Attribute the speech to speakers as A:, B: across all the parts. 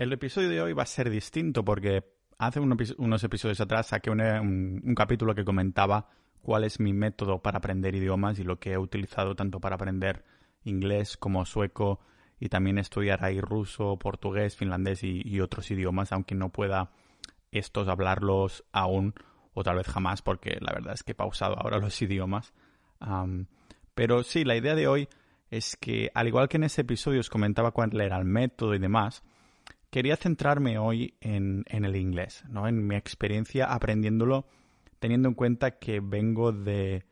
A: el episodio de hoy va a ser distinto porque hace unos episodios atrás saqué un, capítulo que comentaba cuál es mi método para aprender idiomas y lo que he utilizado tanto para aprender inglés como sueco y también estudiar ahí ruso, portugués, finlandés y, otros idiomas, aunque no pueda estos hablarlos aún o tal vez jamás porque la verdad es que he pausado ahora los idiomas. pero sí, la idea de hoy es que, al igual que en ese episodio os comentaba cuál era el método y demás, quería centrarme hoy en, el inglés, ¿no? En mi experiencia aprendiéndolo, teniendo en cuenta que vengo de... Eh,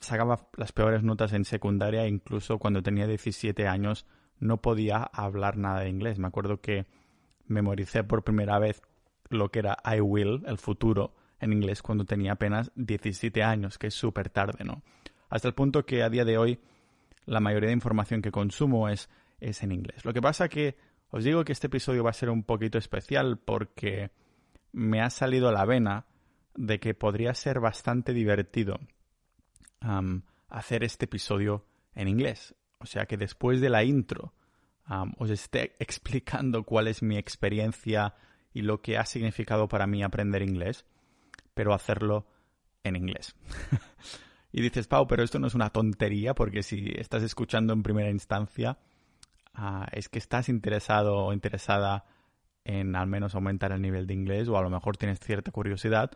A: sacaba las peores notas en secundaria, incluso cuando tenía 17 años no podía hablar nada de inglés. Me acuerdo que memoricé por primera vez lo que era I will, el futuro, en inglés cuando tenía apenas 17 años, que es súper tarde, ¿no? Hasta el punto que a día de hoy la mayoría de información que consumo es, es en inglés. Lo que pasa que os digo que este episodio va a ser un poquito especial porque me ha salido la vena de que podría ser bastante divertido hacer este episodio en inglés. O sea que después de la intro os esté explicando cuál es mi experiencia y lo que ha significado para mí aprender inglés, pero hacerlo en inglés. Y dices, Pau, pero esto no es una tontería porque si estás escuchando en primera instancia, ah, es que estás interesado o interesada en al menos aumentar el nivel de inglés o a lo mejor tienes cierta curiosidad.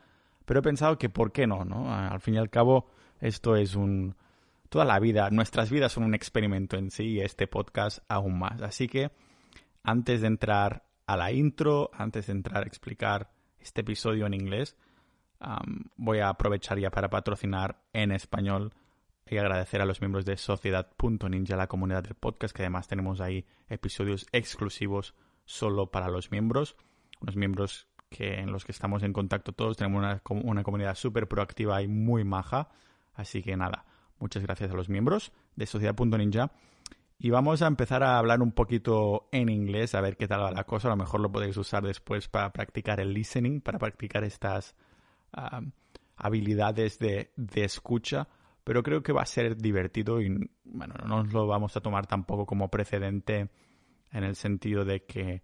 A: Pero he pensado que ¿por qué no? no? Al fin y al cabo, esto es un... Toda la vida, nuestras vidas son un experimento en sí y este podcast aún más. Así que antes de entrar a la intro, antes de entrar a explicar este episodio en inglés, voy a aprovechar ya para patrocinar en español y agradecer a los miembros de Sociedad.ninja, la comunidad del podcast, que además tenemos ahí episodios exclusivos solo para los miembros, unos miembros que en los que estamos en contacto todos, tenemos una, una comunidad súper proactiva y muy maja, así que nada, muchas gracias a los miembros de Sociedad.ninja. Y vamos a empezar a hablar un poquito en inglés, a ver qué tal va la cosa. A lo mejor lo podéis usar después para practicar el listening, para practicar estas, habilidades de, escucha, pero creo que va a ser divertido y bueno, no nos lo vamos a tomar tampoco como precedente en el sentido de que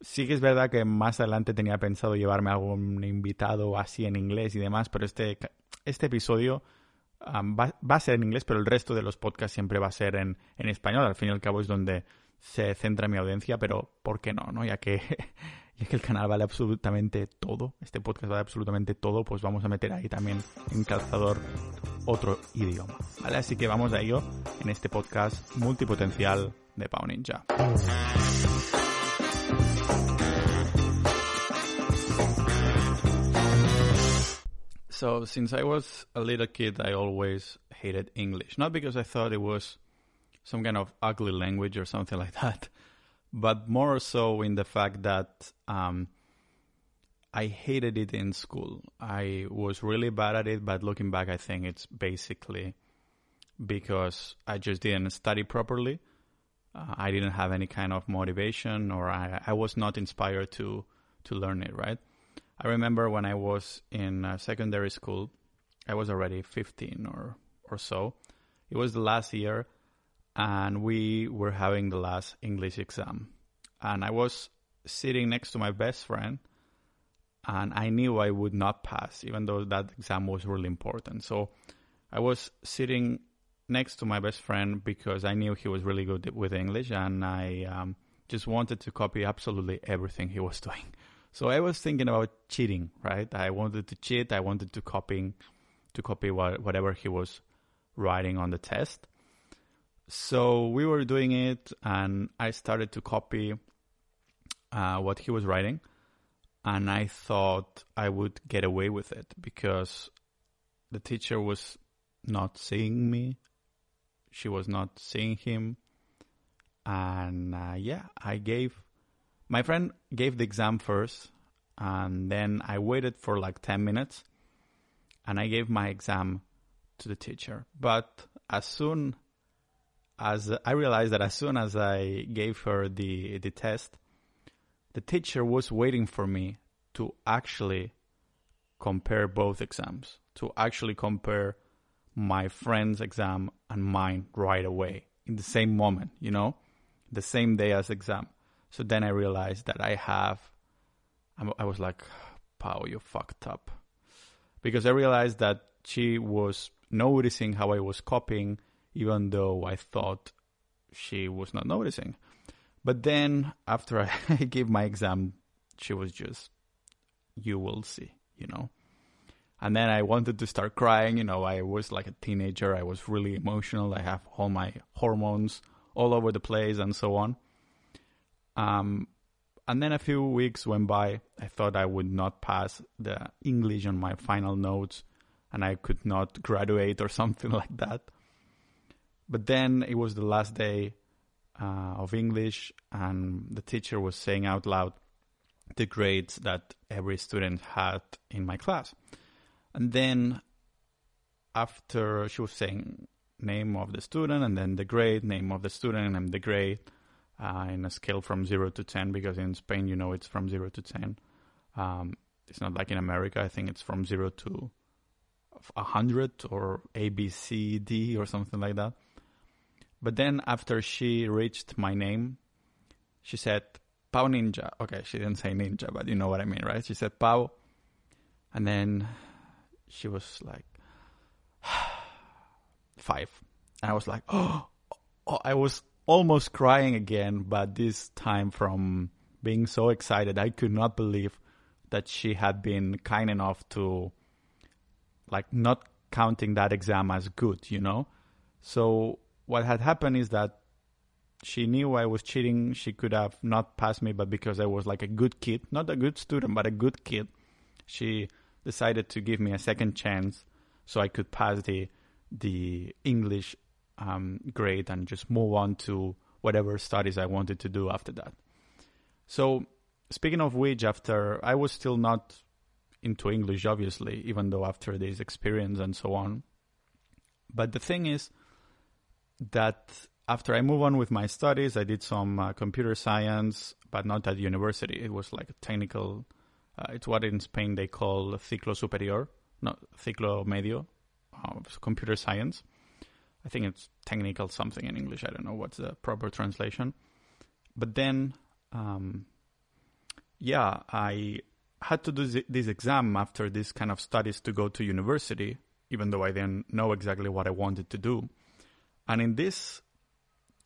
A: sí que es verdad que más adelante tenía pensado llevarme algún invitado así en inglés y demás, pero este, este episodio va, a ser en inglés, pero el resto de los podcasts siempre va a ser en, en español. Al fin y al cabo es donde se centra mi audiencia, pero ¿por qué no? no? Ya que y es que el canal vale absolutamente todo, este podcast vale absolutamente todo, pues vamos a meter ahí también en calzador otro idioma, ¿vale? Así que vamos a ello en este podcast multipotencial de Pau Ninja. So, since I was a little kid, I always hated English. Not because I thought it was some kind of ugly language or something like that, but more so in the fact that um, I hated it in school. I was really bad at it, but looking back, I think it's basically because I just didn't study properly. Uh, I didn't have any kind of motivation, or I, I was not inspired to to learn it. Right. I remember when I was in uh, secondary school, I was already 15 or or so. It was the last year and we were having the last English exam. And I was sitting next to my best friend, and I knew I would not pass, even though that exam was really important. So I was sitting next to my best friend because I knew he was really good with English, and I um, just wanted to copy absolutely everything he was doing. So I was thinking about cheating, right? I wanted to cheat. I wanted to copying, to copy what, whatever he was writing on the test. So we were doing it, and I started to copy uh, what he was writing, and I thought I would get away with it because the teacher was not seeing me, she was not seeing him, and uh, yeah, I gave my friend gave the exam first, and then I waited for like ten minutes, and I gave my exam to the teacher. But as soon as I realized that as soon as I gave her the the test, the teacher was waiting for me to actually compare both exams, to actually compare my friend's exam and mine right away in the same moment, you know, the same day as exam. So then I realized that I have, I was like, Pau, you fucked up. Because I realized that she was noticing how I was copying, even though I thought she was not noticing. But then after I gave my exam, she was just, you will see, you know. And then I wanted to start crying. You know, I was like a teenager. I was really emotional. I have all my hormones all over the place and so on. Um, and then a few weeks went by. I thought I would not pass the English on my final notes and I could not graduate or something like that. But then it was the last day uh, of English, and the teacher was saying out loud the grades that every student had in my class. And then after she was saying name of the student and then the grade, name of the student and the grade uh, in a scale from 0 to 10 because in Spain, you know, it's from 0 to 10. Um, it's not like in America. I think it's from 0 to 100 or A, B, C, D or something like that. But then after she reached my name, she said, Pau Ninja. Okay, she didn't say ninja, but you know what I mean, right? She said Pau. And then she was like five and i was like oh, oh, i was almost crying again but this time from being so excited i could not believe that she had been kind enough to like not counting that exam as good you know so what had happened is that she knew I was cheating. She could have not passed me, but because I was like a good kid, not a good student, but a good kid, she decided to give me a second chance so I could pass the the English um, grade and just move on to whatever studies I wanted to do after that. So speaking of which, after I was still not into English, obviously, even though after this experience and so on. But the thing is that after I move on with my studies, I did some uh, computer science, but not at university. It was like a technical uh, it's what in Spain they call ciclo superior, not ciclo medio, uh, computer science. I think it's technical something in English. I don't know what's the proper translation. But then, um, yeah, I had to do this exam after this kind of studies to go to university, even though I didn't know exactly what I wanted to do. And in this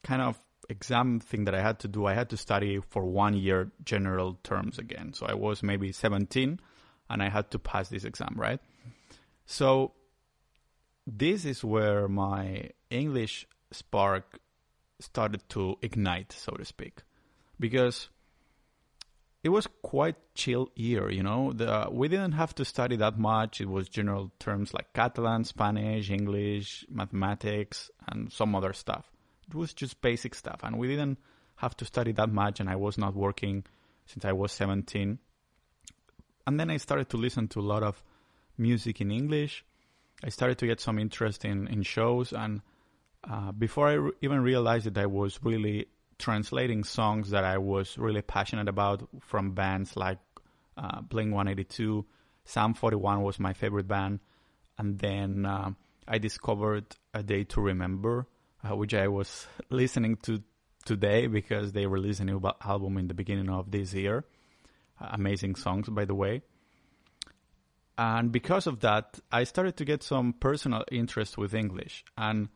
A: kind of exam thing that I had to do, I had to study for one year general terms again. So I was maybe 17 and I had to pass this exam, right? So this is where my English spark started to ignite, so to speak, because it was quite chill year, you know. The, we didn't have to study that much. It was general terms like Catalan, Spanish, English, mathematics, and some other stuff it was just basic stuff, and we didn't have to study that much. And I was not working since I was 17. And then I started to listen to a lot of music in English. I started to get some interest in, in shows, and uh, before I re- even realized it, I was really translating songs that I was really passionate about from bands like uh, Blink 182. Sum 41 was my favorite band. And then uh, I discovered A Day to Remember, uh, which I was listening to today because they released a new album in the beginning of this year. Uh, amazing songs, by the way. And because of that, I started to get some personal interest with English. And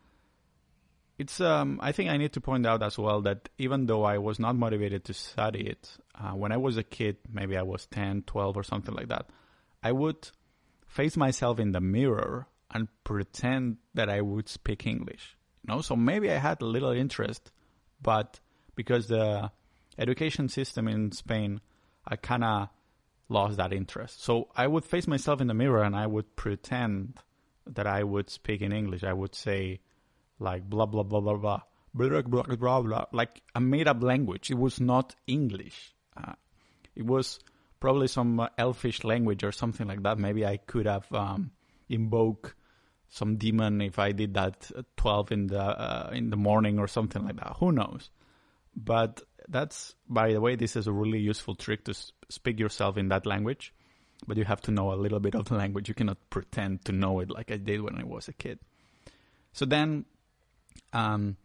A: it's, um, I think I need to point out as well that even though I was not motivated to study it, uh, when I was a kid, maybe I was 10, 12 or something like that, I would face myself in the mirror and pretend that I would speak English know, so maybe I had a little interest, but because the education system in Spain, I kind of lost that interest. So I would face myself in the mirror and I would pretend that I would speak in English. I would say like blah blah blah blah blah blah blah blah, blah like a made up language. It was not English. Uh, it was probably some elfish language or something like that. Maybe I could have um, invoke some demon if I did that at 12 in the uh, in the morning or something like that. Who knows? But that's by the way, this is a really useful trick to speak yourself in that language. But you have to know a little bit of the language. You cannot pretend to know it like I did when I was a kid. So then, um,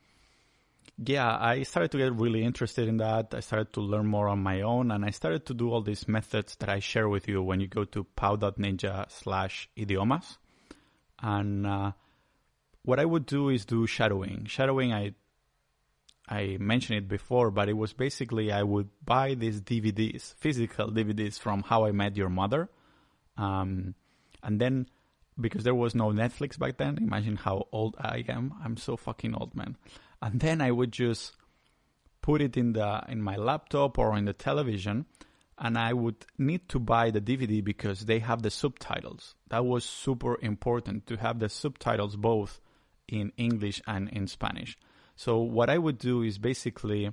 A: yeah, I started to get really interested in that. I started to learn more on my own, and I started to do all these methods that I share with you when you go to pau.ninja slash idiomas. And uh, what I would do is do shadowing. Shadowing, I I mentioned it before, but it was basically I would buy these DVDs, physical DVDs from How I Met Your Mother, um, and then because there was no Netflix back then, imagine how old I am. I'm so fucking old, man. And then I would just put it in the in my laptop or in the television, and I would need to buy the DVD because they have the subtitles. That was super important to have the subtitles both in English and in Spanish. So what I would do is basically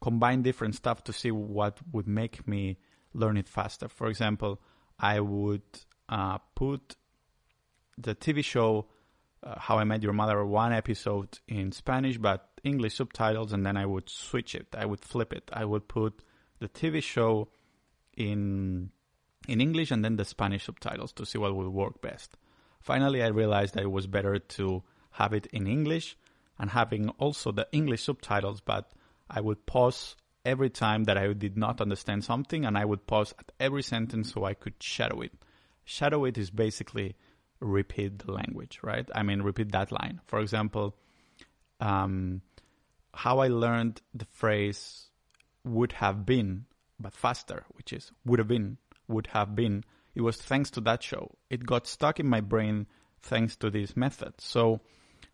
A: combine different stuff to see what would make me learn it faster. For example, I would uh, put the TV show uh, How I Met Your Mother one episode in Spanish but English subtitles, and then I would switch it. I would flip it. I would put the TV show in in English and then the Spanish subtitles to see what would work best. Finally, I realized that it was better to have it in English and having also the English subtitles, but I would pause every time that I did not understand something and I would pause at every sentence so I could shadow it. Shadow it is basically repeat the language, right? I mean, repeat that line. For example, um, how I learned the phrase would have been, but faster, which is would have been, would have been. It was thanks to that show. It got stuck in my brain thanks to this method. So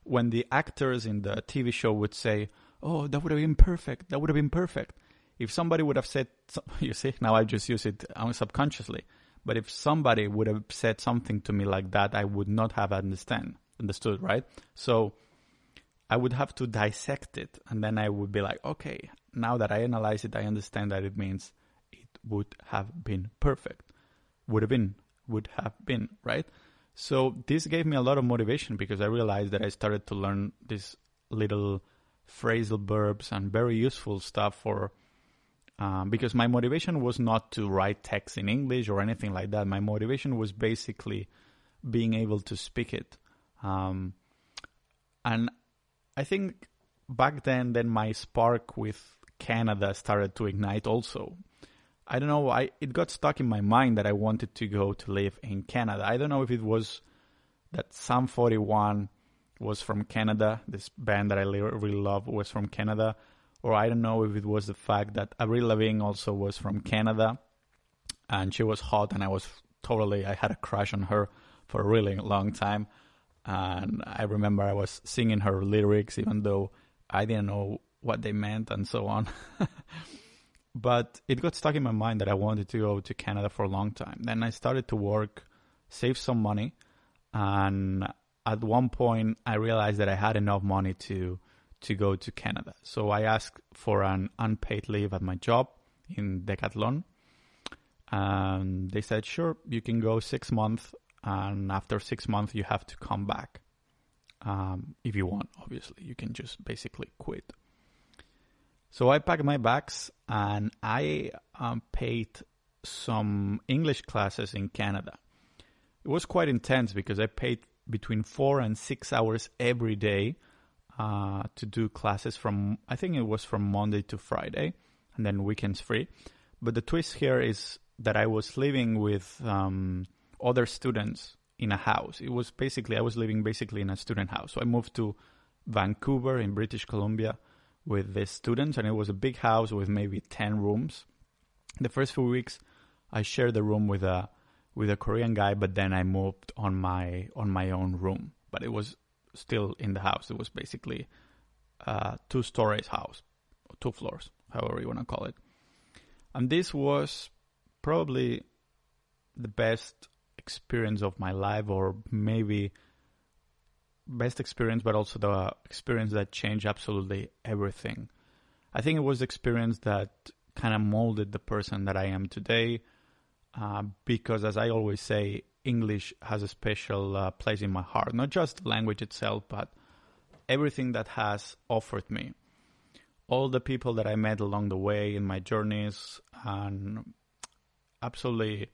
A: when the actors in the TV show would say, "Oh, that would have been perfect. That would have been perfect." If somebody would have said, you see, now I just use it subconsciously. But if somebody would have said something to me like that, I would not have understand understood, right? So I would have to dissect it, and then I would be like, okay, now that I analyze it, I understand that it means it would have been perfect, would have been, would have been, right? So this gave me a lot of motivation because I realized that I started to learn these little phrasal verbs and very useful stuff for um, because my motivation was not to write text in English or anything like that. My motivation was basically being able to speak it. Um, and I think back then, then my spark with Canada started to ignite also. I don't know. I it got stuck in my mind that I wanted to go to live in Canada. I don't know if it was that Sum 41 was from Canada. This band that I really love was from Canada, or I don't know if it was the fact that Avril Lavigne also was from Canada, and she was hot, and I was totally I had a crush on her for a really long time, and I remember I was singing her lyrics even though I didn't know what they meant and so on. but it got stuck in my mind that I wanted to go to Canada for a long time. Then I started to work, save some money, and at one point I realized that I had enough money to to go to Canada. So I asked for an unpaid leave at my job in Decathlon. And they said, sure, you can go six months. And after six months, you have to come back. Um, if you want, obviously, you can just basically quit. So I packed my bags and I um, paid some English classes in Canada. It was quite intense because I paid between four and six hours every day uh, to do classes from, I think it was from Monday to Friday and then weekends free. But the twist here is that I was living with um, other students in a house. It was basically, I was living basically in a student house. So I moved to Vancouver in British Columbia with the students, and it was a big house with maybe ten rooms. The first few weeks, I shared the room with a with a Korean guy, but then I moved on my on my own room. But it was still in the house. It was basically a two stories house, two floors, however you want to call it. And this was probably the best experience of my life, or maybe best experience, but also the experience that changed absolutely everything. I think it was the experience that kind of molded the person that I am today. Uh, because, as I always say, English has a special uh, place in my heart. Not just the language itself, but everything that has offered me. All the people that I met along the way in my journeys, and absolutely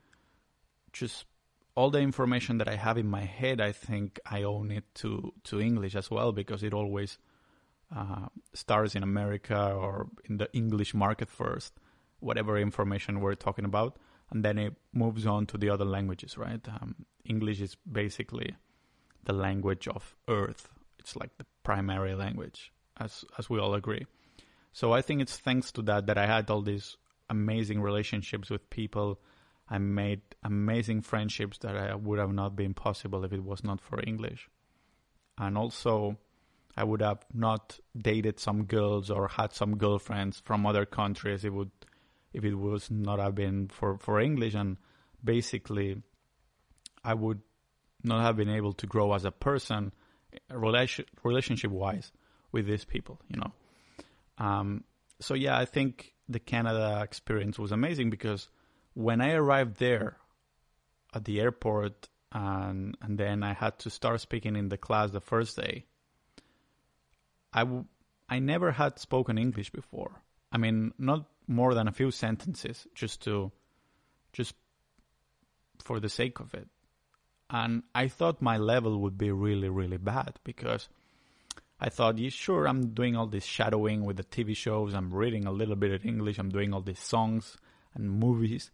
A: just all the information that I have in my head, I think I own it to to English as well because it always uh, stars in America or in the English market first, whatever information we're talking about, and then it moves on to the other languages, right? Um, English is basically the language of Earth. It's like the primary language, as as we all agree. So I think it's thanks to that that I had all these amazing relationships with people. I made amazing friendships that I would have not been possible if it was not for English. And also, I would have not dated some girls or had some girlfriends from other countries. It would, if it was not have been for for English, and basically, I would not have been able to grow as a person, relation relationship wise, with these people. You know, um, so yeah, I think the Canada experience was amazing because when I arrived there at the airport and and then I had to start speaking in the class the first day I, w- I never had spoken English before. I mean, not more than a few sentences, just to, just for the sake of it. And I thought my level would be really, really bad because I thought, yeah, sure, I'm doing all this shadowing with the TV shows, I'm reading a little bit of English, I'm doing all these songs and movies,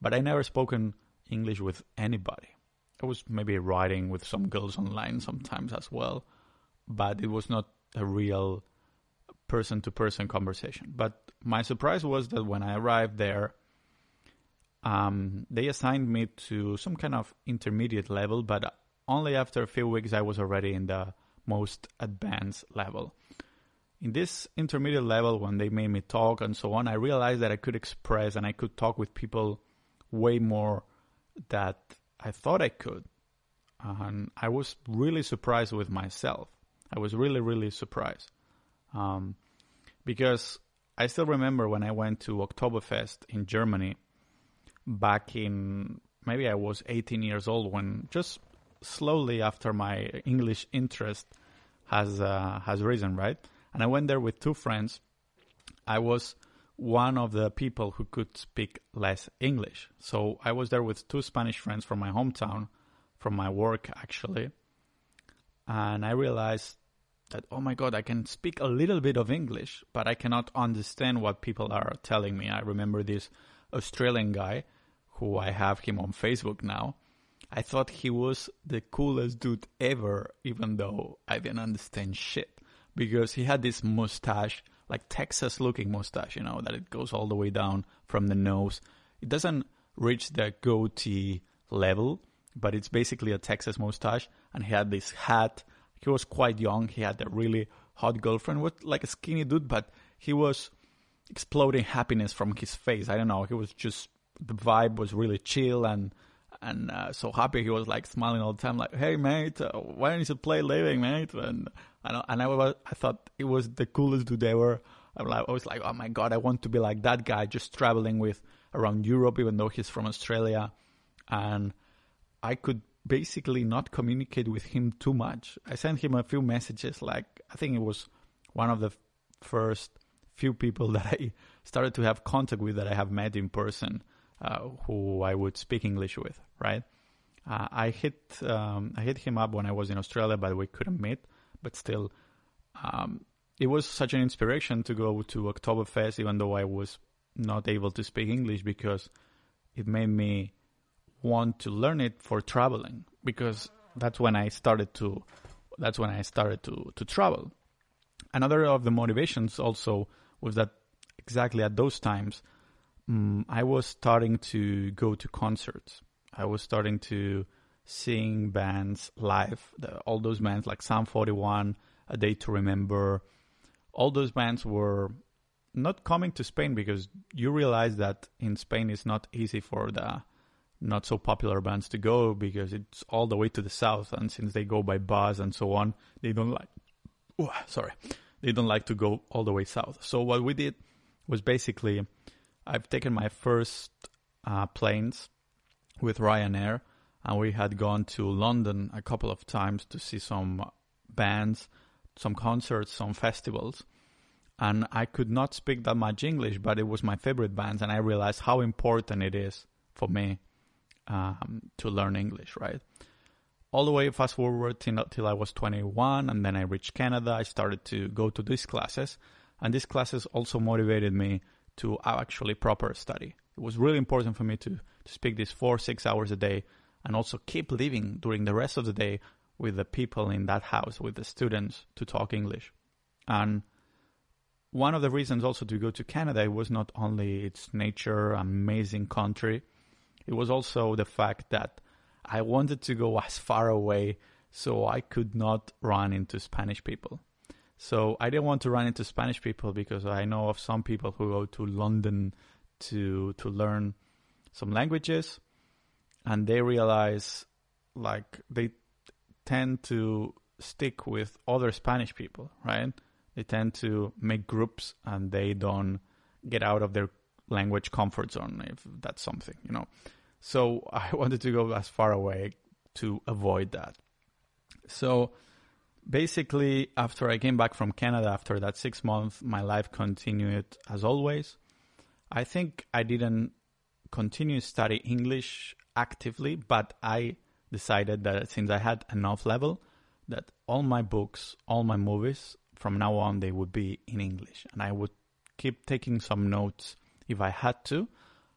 A: but I never spoken English with anybody. I was maybe writing with some girls online sometimes as well, but it was not a real person to person conversation. But my surprise was that when I arrived there, um, they assigned me to some kind of intermediate level, but only after a few weeks I was already in the most advanced level. In this intermediate level, when they made me talk and so on, I realized that I could express and I could talk with people way more that I thought I could. And I was really surprised with myself. I was really, really surprised. Um, because I still remember when I went to Oktoberfest in Germany back in maybe I was 18 years old when just slowly after my English interest has uh, has risen, right? And I went there with two friends. I was one of the people who could speak less English. So I was there with two Spanish friends from my hometown, from my work actually. And I realized that oh my god i can speak a little bit of english but i cannot understand what people are telling me. I remember this australian guy who i have him on facebook now. I thought he was the coolest dude ever even though i didn't understand shit because he had this mustache like texas looking mustache you know that it goes all the way down from the nose. It doesn't reach the goatee level but it's basically a texas mustache and he had this hat he was quite young. He had a really hot girlfriend with like a skinny dude, but he was exploding happiness from his face. I don't know. He was just the vibe was really chill and and uh, so happy. He was like smiling all the time, like, "Hey mate, uh, why don't you play living, mate?" And and, and I was, I thought it was the coolest dude ever. I was like, "Oh my god, I want to be like that guy, just traveling with around Europe, even though he's from Australia." And I could basically not communicate with him too much. I sent him a few messages, like I think it was one of the first few people that I started to have contact with that I have met in person, uh, who I would speak English with. Right? Uh, I hit um, I hit him up when I was in Australia, but we couldn't meet. But still, um, it was such an inspiration to go to Oktoberfest, even though I was not able to speak English because it made me want to learn it for traveling because that's when I started to that's when I started to to travel. Another of the motivations also was that exactly at those times um, I was starting to go to concerts. I was starting to sing bands live. The, all those bands like Sum 41, A Day to Remember, all those bands were not coming to Spain because you realize that in Spain it's not easy for the not so popular bands to go because it's all the way to the south, and since they go by bus and so on, they don't like. Oh, sorry, they don't like to go all the way south. So what we did was basically, I've taken my first uh, planes with Ryanair, and we had gone to London a couple of times to see some bands, some concerts, some festivals. And I could not speak that much English, but it was my favorite bands, and I realized how important it is for me um, to learn English, right? all the way fast forward till, till I was 21, and then I reached Canada. I started to go to these classes, and these classes also motivated me to actually proper study. It was really important for me to, to speak these four, six hours a day and also keep living during the rest of the day with the people in that house, with the students to talk English. And one of the reasons also to go to Canada was not only its nature, amazing country, it was also the fact that I wanted to go as far away so I could not run into Spanish people. So I didn't want to run into Spanish people because I know of some people who go to London to to learn some languages and they realize like they tend to stick with other Spanish people, right? They tend to make groups and they don't get out of their language comfort zone if that's something, you know. So I wanted to go as far away to avoid that. So basically, after I came back from Canada after that six months, my life continued as always. I think I didn't continue study English actively, but I decided that since I had enough level, that all my books, all my movies, from now on, they would be in English. And I would keep taking some notes if I had to,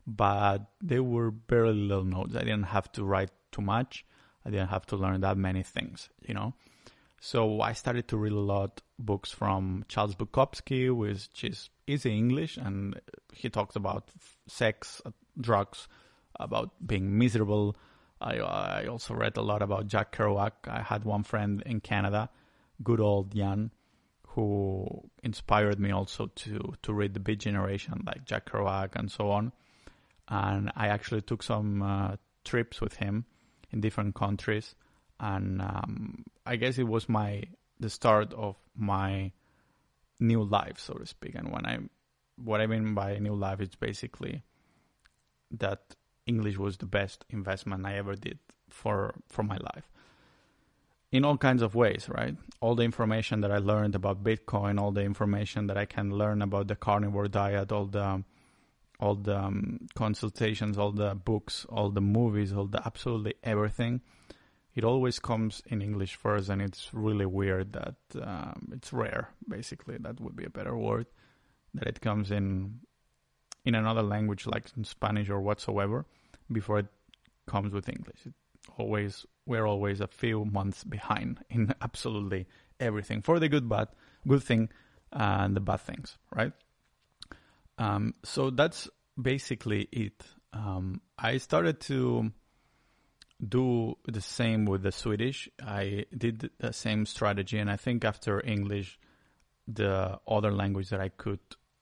A: but they were very little notes. I didn't have to write too much. I didn't have to learn that many things, you know. So I started to read a lot books from Charles Bukowski, which is easy English, and he talks about sex, uh, drugs, about being miserable. I, I also read a lot about Jack Kerouac. I had one friend in Canada, good old Jan, who inspired me also to to read the Beat Generation, like Jack Kerouac and so on. And I actually took some uh, trips with him in different countries, and um, I guess it was my the start of my new life, so to speak. And when I what I mean by new life is basically that English was the best investment I ever did for for my life. In all kinds of ways, right? All the information that I learned about Bitcoin, all the information that I can learn about the carnivore diet, all the all the um, consultations, all the books, all the movies, all the absolutely everything. It always comes in English first, and it's really weird that um, it's rare. Basically, that would be a better word. That it comes in in another language like in Spanish or whatsoever before it comes with English. It always we're always a few months behind in absolutely everything for the good bad good thing and the bad things, right? Um, so that's basically it. Um, I started to do the same with the Swedish. I did the same strategy, and I think after English, the other language that I could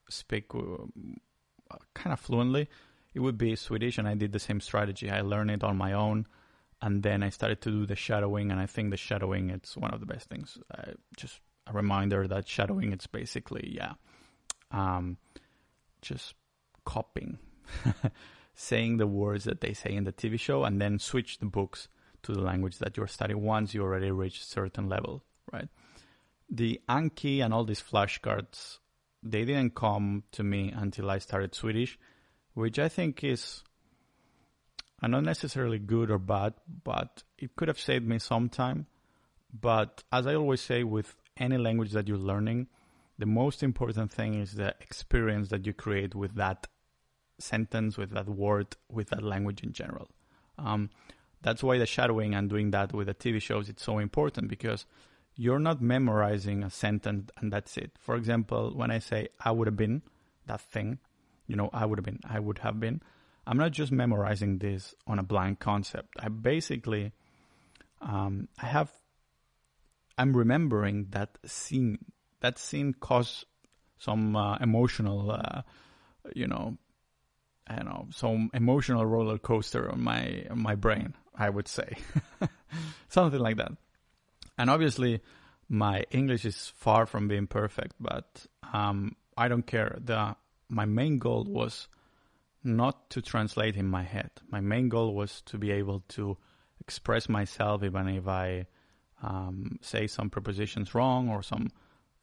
A: speak uh, kind of fluently, it would be Swedish, and I did the same strategy. I learned it on my own, and then I started to do the shadowing, and I think the shadowing it's one of the best things. Uh, just a reminder that shadowing it's basically yeah, um, just copying, saying the words that they say in the TV show, and then switch the books to the language that you're studying once you already reach a certain level, right? The Anki and all these flashcards they didn't come to me until I started Swedish, which I think is uh, not necessarily good or bad, but it could have saved me some time. But as I always say, with any language that you're learning, the most important thing is the experience that you create with that sentence, with that word, with that language in general. Um, that's why the shadowing and doing that with the TV shows it's so important because you're not memorizing a sentence and that's it. For example, when I say I would have been that thing, you know, I would have been, I would have been, I'm not just memorizing this on a blank concept. I basically, um, I have, I'm remembering that scene. That scene caused some uh, emotional, uh, you know, I don't know, some emotional roller coaster on my on my brain. I would say, something like that and obviously my English is far from being perfect, but um, I don't care. The my main goal was not to translate in my head. My main goal was to be able to express myself, even if I um, say some prepositions wrong or some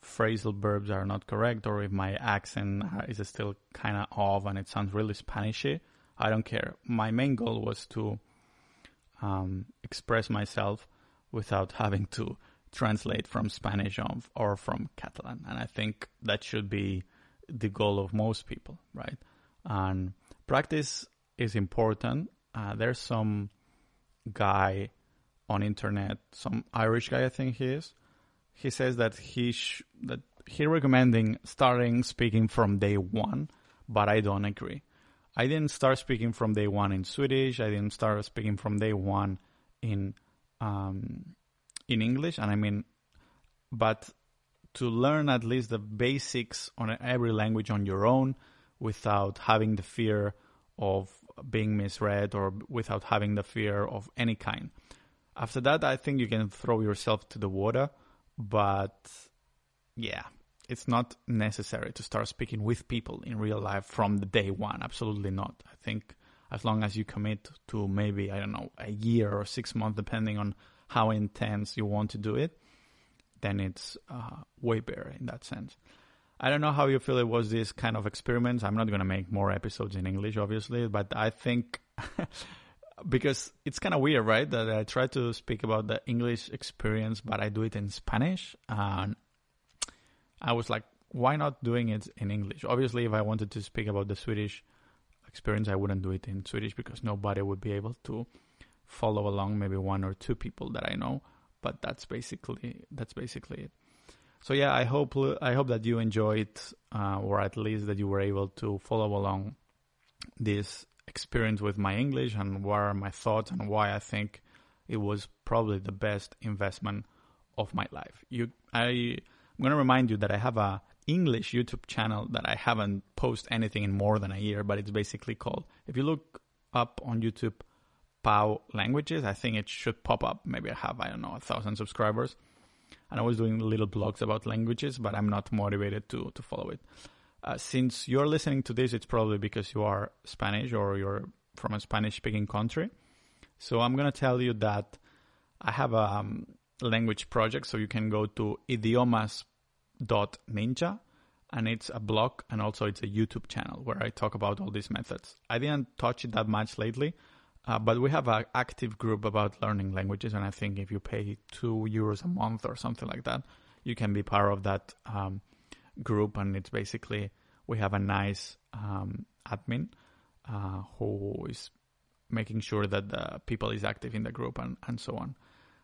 A: phrasal verbs are not correct, or if my accent is still kind of off and it sounds really Spanishy. I don't care. My main goal was to um, express myself without having to translate from Spanish or from Catalan. And I think that should be the goal of most people, right? And practice is important. Uh, there's some guy on internet, some Irish guy, I think he is. He says that he sh- that he recommending starting speaking from day one, but I don't agree. I didn't start speaking from day one in Swedish. I didn't start speaking from day one in um, in English, and I mean, but to learn at least the basics on every language on your own without having the fear of being misread or without having the fear of any kind. After that, I think you can throw yourself to the water, but yeah, it's not necessary to start speaking with people in real life from the day one. Absolutely not. I think as long as you commit to maybe, I don't know, a year or six months, depending on how intense you want to do it, then it's uh, way better in that sense. I don't know how you feel it was this kind of experiments. I'm not going to make more episodes in English, obviously, but I think because it's kind of weird, right? That I try to speak about the English experience, but I do it in Spanish. And I was like, why not doing it in English? Obviously, if I wanted to speak about the Swedish experience, I wouldn't do it in Swedish because nobody would be able to follow along. Maybe one or two people that I know, but that's basically that's basically it. So yeah, I hope I hope that you enjoyed, uh, or at least that you were able to follow along this experience with my English and what are my thoughts and why I think it was probably the best investment of my life. You, I, I'm gonna remind you that I have a English YouTube channel that I haven't posted anything in more than a year, but it's basically called. If you look up on YouTube, Pau Languages, I think it should pop up. Maybe I have I don't know a thousand subscribers and I was doing little blogs about languages, but I'm not motivated to to follow it. Uh, since you're listening to this, it's probably because you are Spanish or you're from a Spanish-speaking country. So I'm gonna tell you that I have a um, language project, so you can go to idiomas.ninja, and it's a blog and also it's a YouTube channel where I talk about all these methods. I didn't touch it that much lately uh, but we have an active group about learning languages, and I think if you pay two euros a month or something like that, you can be part of that um, group. And it's basically we have a nice um, admin uh, who is making sure that the people is active in the group and, and so on.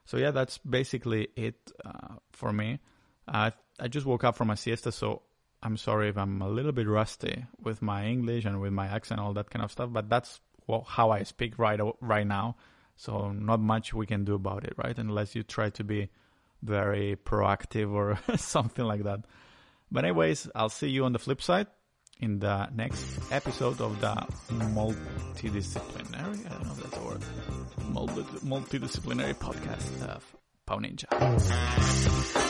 A: So yeah, that's basically it uh, for me. I just woke up from a siesta, so I'm sorry if I'm a little bit rusty with my English and with my accent, all that kind of stuff. But that's well, how I speak right right now. So not much we can do about it, right? Unless you try to be very proactive or something like that. But anyways, I'll see you on the flip side in the next episode of the multidisciplinary, I don't know if that's a word, multidisciplinary podcast of Pau Ninja.